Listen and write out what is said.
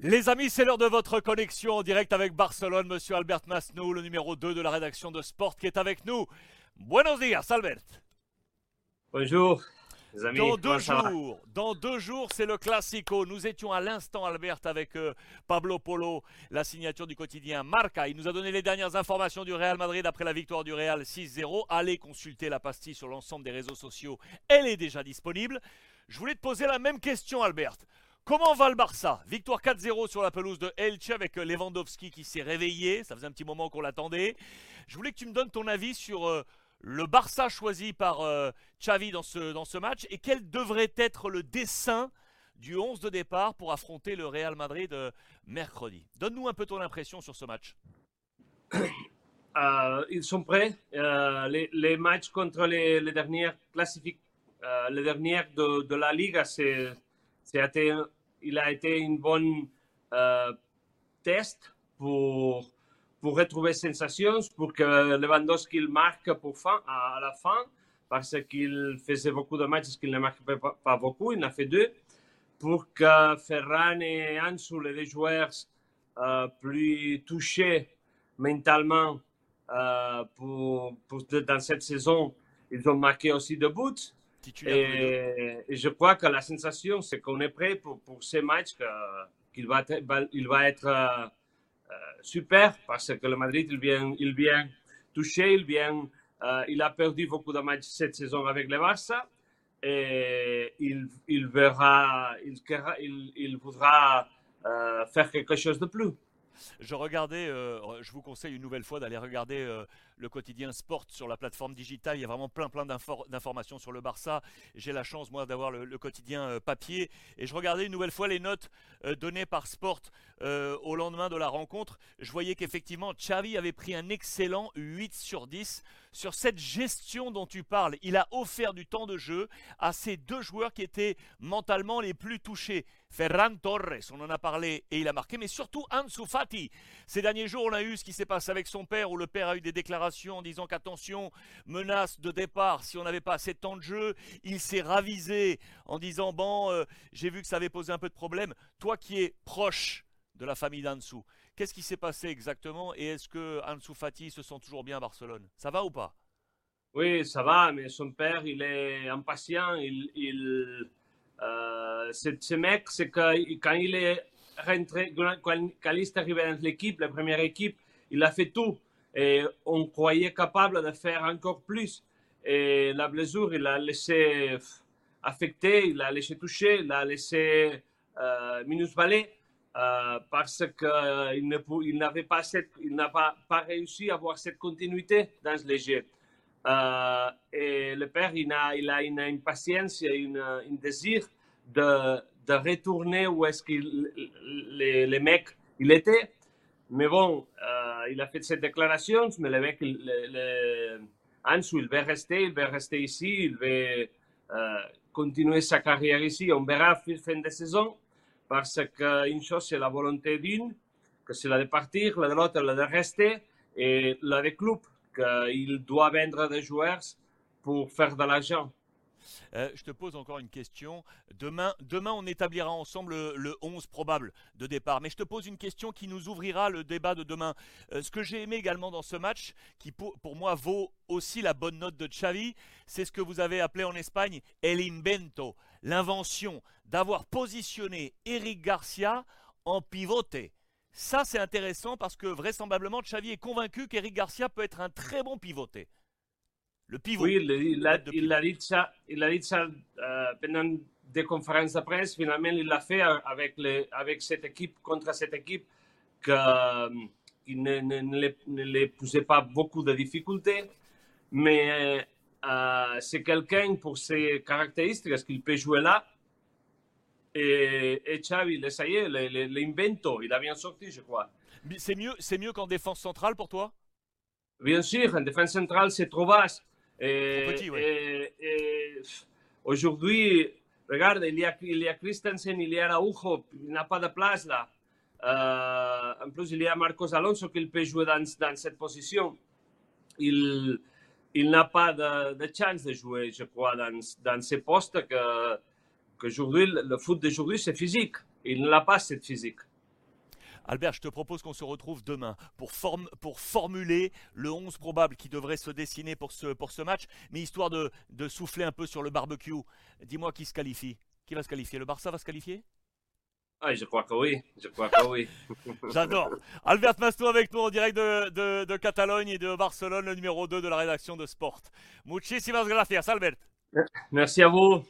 Les amis, c'est l'heure de votre connexion en direct avec Barcelone. Monsieur Albert Masnou, le numéro 2 de la rédaction de Sport, qui est avec nous. Buenos días, Albert. Bonjour, les amis. Dans deux jours, dans deux jours, c'est le Classico. Nous étions à l'instant, Albert, avec euh, Pablo Polo, la signature du quotidien Marca. Il nous a donné les dernières informations du Real Madrid après la victoire du Real 6-0. Allez consulter la pastille sur l'ensemble des réseaux sociaux. Elle est déjà disponible. Je voulais te poser la même question, Albert. Comment va le Barça? Victoire 4-0 sur la pelouse de Elche avec euh, Lewandowski qui s'est réveillé. Ça faisait un petit moment qu'on l'attendait. Je voulais que tu me donnes ton avis sur euh, le Barça choisi par euh, Xavi dans ce, dans ce match et quel devrait être le dessin du 11 de départ pour affronter le Real Madrid mercredi. Donne-nous un peu ton impression sur ce match. Ils sont prêts. Les, matchs contre les, dernières classifiques, les dernières de, la Liga, c'est, été, il a été une bonne euh, test pour, pour retrouver sensations, pour que Lewandowski il marque pour fin, à, la fin, parce qu'il faisait beaucoup de matchs qu'il ne marquait pas, pas beaucoup, il en a fait deux, pour que Ferran et Ansu, les deux joueurs euh, plus touchés mentalement euh, pour, pour- dans cette saison, ils ont marqué aussi deux buts. Titulaire. Et, et je crois que la sensation, c'est qu'on est prêt pour, pour ces matchs, qu'il va, il va être euh, euh, super parce que le Madrid, il vient, il vient toucher, il, vient, euh, il a perdu beaucoup de matchs cette saison avec le Barça et il, il verra, il, il, il voudra euh, faire quelque chose de plus. Je regardais, euh, je vous conseille une nouvelle fois d'aller regarder euh, le quotidien Sport sur la plateforme digitale. Il y a vraiment plein plein d'infor- d'informations sur le Barça. J'ai la chance moi d'avoir le, le quotidien euh, papier et je regardais une nouvelle fois les notes euh, données par Sport euh, au lendemain de la rencontre. Je voyais qu'effectivement Xavi avait pris un excellent 8 sur 10 sur cette gestion dont tu parles. Il a offert du temps de jeu à ces deux joueurs qui étaient mentalement les plus touchés. Ferran Torres, on en a parlé et il a marqué, mais surtout Ansu Fati. Ces derniers jours, on a eu ce qui s'est passé avec son père, où le père a eu des déclarations en disant qu'attention, menace de départ, si on n'avait pas assez de temps de jeu, il s'est ravisé en disant bon, euh, j'ai vu que ça avait posé un peu de problème. Toi qui es proche de la famille d'Ansu, qu'est-ce qui s'est passé exactement et est-ce que Ansu Fati se sent toujours bien à Barcelone? Ça va ou pas? Oui, ça va, mais son père, il est impatient. Il, il, euh, ce, mec, c'est que quand il est rentré, quand il est arrivé dans l'équipe, la première équipe, il a fait tout. Et on croyait capable de faire encore plus. Et la blessure, il a laissé affecter, il a laissé toucher, il a laissé euh, minusvaler. euh, parce qu'il il n'avait pas, pas, réussi à avoir cette continuité dans les jeux. Euh, et le père, il a, une impatience, il a une, un désir de, retourner où est-ce que les, les mecs il était. Mais bon, euh, il a fait cette déclaration, mais le mec, le, il veut rester, il veut rester ici, il veut euh, continuer sa carrière ici. On verra fin de saison, parce qu'une chose, c'est la volonté d'une, que c'est la de partir, la de l'autre, la de rester, et la de club, qu'il doit vendre des joueurs pour faire de l'argent. Euh, je te pose encore une question. Demain, demain on établira ensemble le, le 11 probable de départ. Mais je te pose une question qui nous ouvrira le débat de demain. Euh, ce que j'ai aimé également dans ce match, qui pour, pour moi vaut aussi la bonne note de Xavi, c'est ce que vous avez appelé en Espagne el invento, l'invention d'avoir positionné Eric Garcia en pivoté. Ça, c'est intéressant parce que vraisemblablement, Xavi est convaincu qu'Eric Garcia peut être un très bon pivoté. Le pivot. Oui, il, il a, de il a dit ça, il a dit ça euh, pendant des conférences de presse. Finalement, il l'a fait avec, les, avec cette équipe, contre cette équipe, que, euh, il ne, ne, ne, les, ne les posait pas beaucoup de difficultés. Mais euh, c'est quelqu'un pour ses caractéristiques qu'il peut jouer là. Et, et Xavi, ça y est, l'invento, il a bien sorti, je crois. C'est mieux, c'est mieux qu'en défense centrale pour toi? Bien sûr, en défense centrale, c'est trop vaste. Et, petit, ouais. et- et aujourd'hui, regarde, il y, a, il y a Christensen, il y a Araujo, il n'a pas de place là. Euh, en plus, il y a Marcos Alonso qui peut jouer dans, dans cette position. Il, il n'a pas de, de chance de jouer, je crois, dans, dans ces postes que, le le foot d'aujourd'hui, c'est physique. Il n'a pas cette physique. Albert, je te propose qu'on se retrouve demain pour, pour formuler le 11 probable qui devrait se dessiner pour ce, pour ce match, mais histoire de, de souffler un peu sur le barbecue. Dis-moi qui se qualifie. Qui va se qualifier Le Barça va se qualifier? Ah, je crois que oui, je crois que oui. J'adore. Albert Masto avec nous en direct de, de, de, Catalogne et de Barcelone, le numéro 2 de la rédaction de Sport. Muchísimas gracias, Albert. Merci à vous.